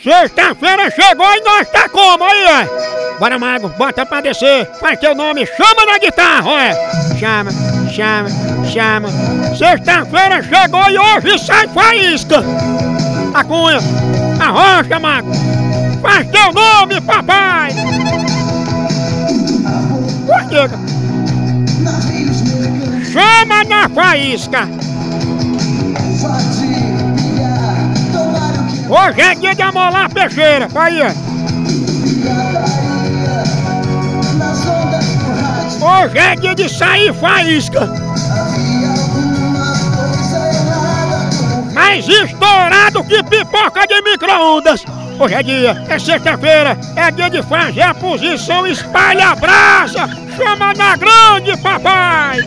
Sexta-feira chegou e nós tá como aí, ó? Bora, Mago, bota pra descer. Faz teu nome, chama na guitarra, ó. Chama, chama, chama. Sexta-feira chegou e hoje sai faísca. A cunha, a Mago. Faz teu nome, papai. Chama na faísca. Hoje é dia de amolar peixeira, vai aí. Hoje é dia de sair faísca. Mais estourado que pipoca de micro-ondas. Hoje é dia, é sexta-feira, é dia de fazer a posição espalha brasa. Chama na grande, papai!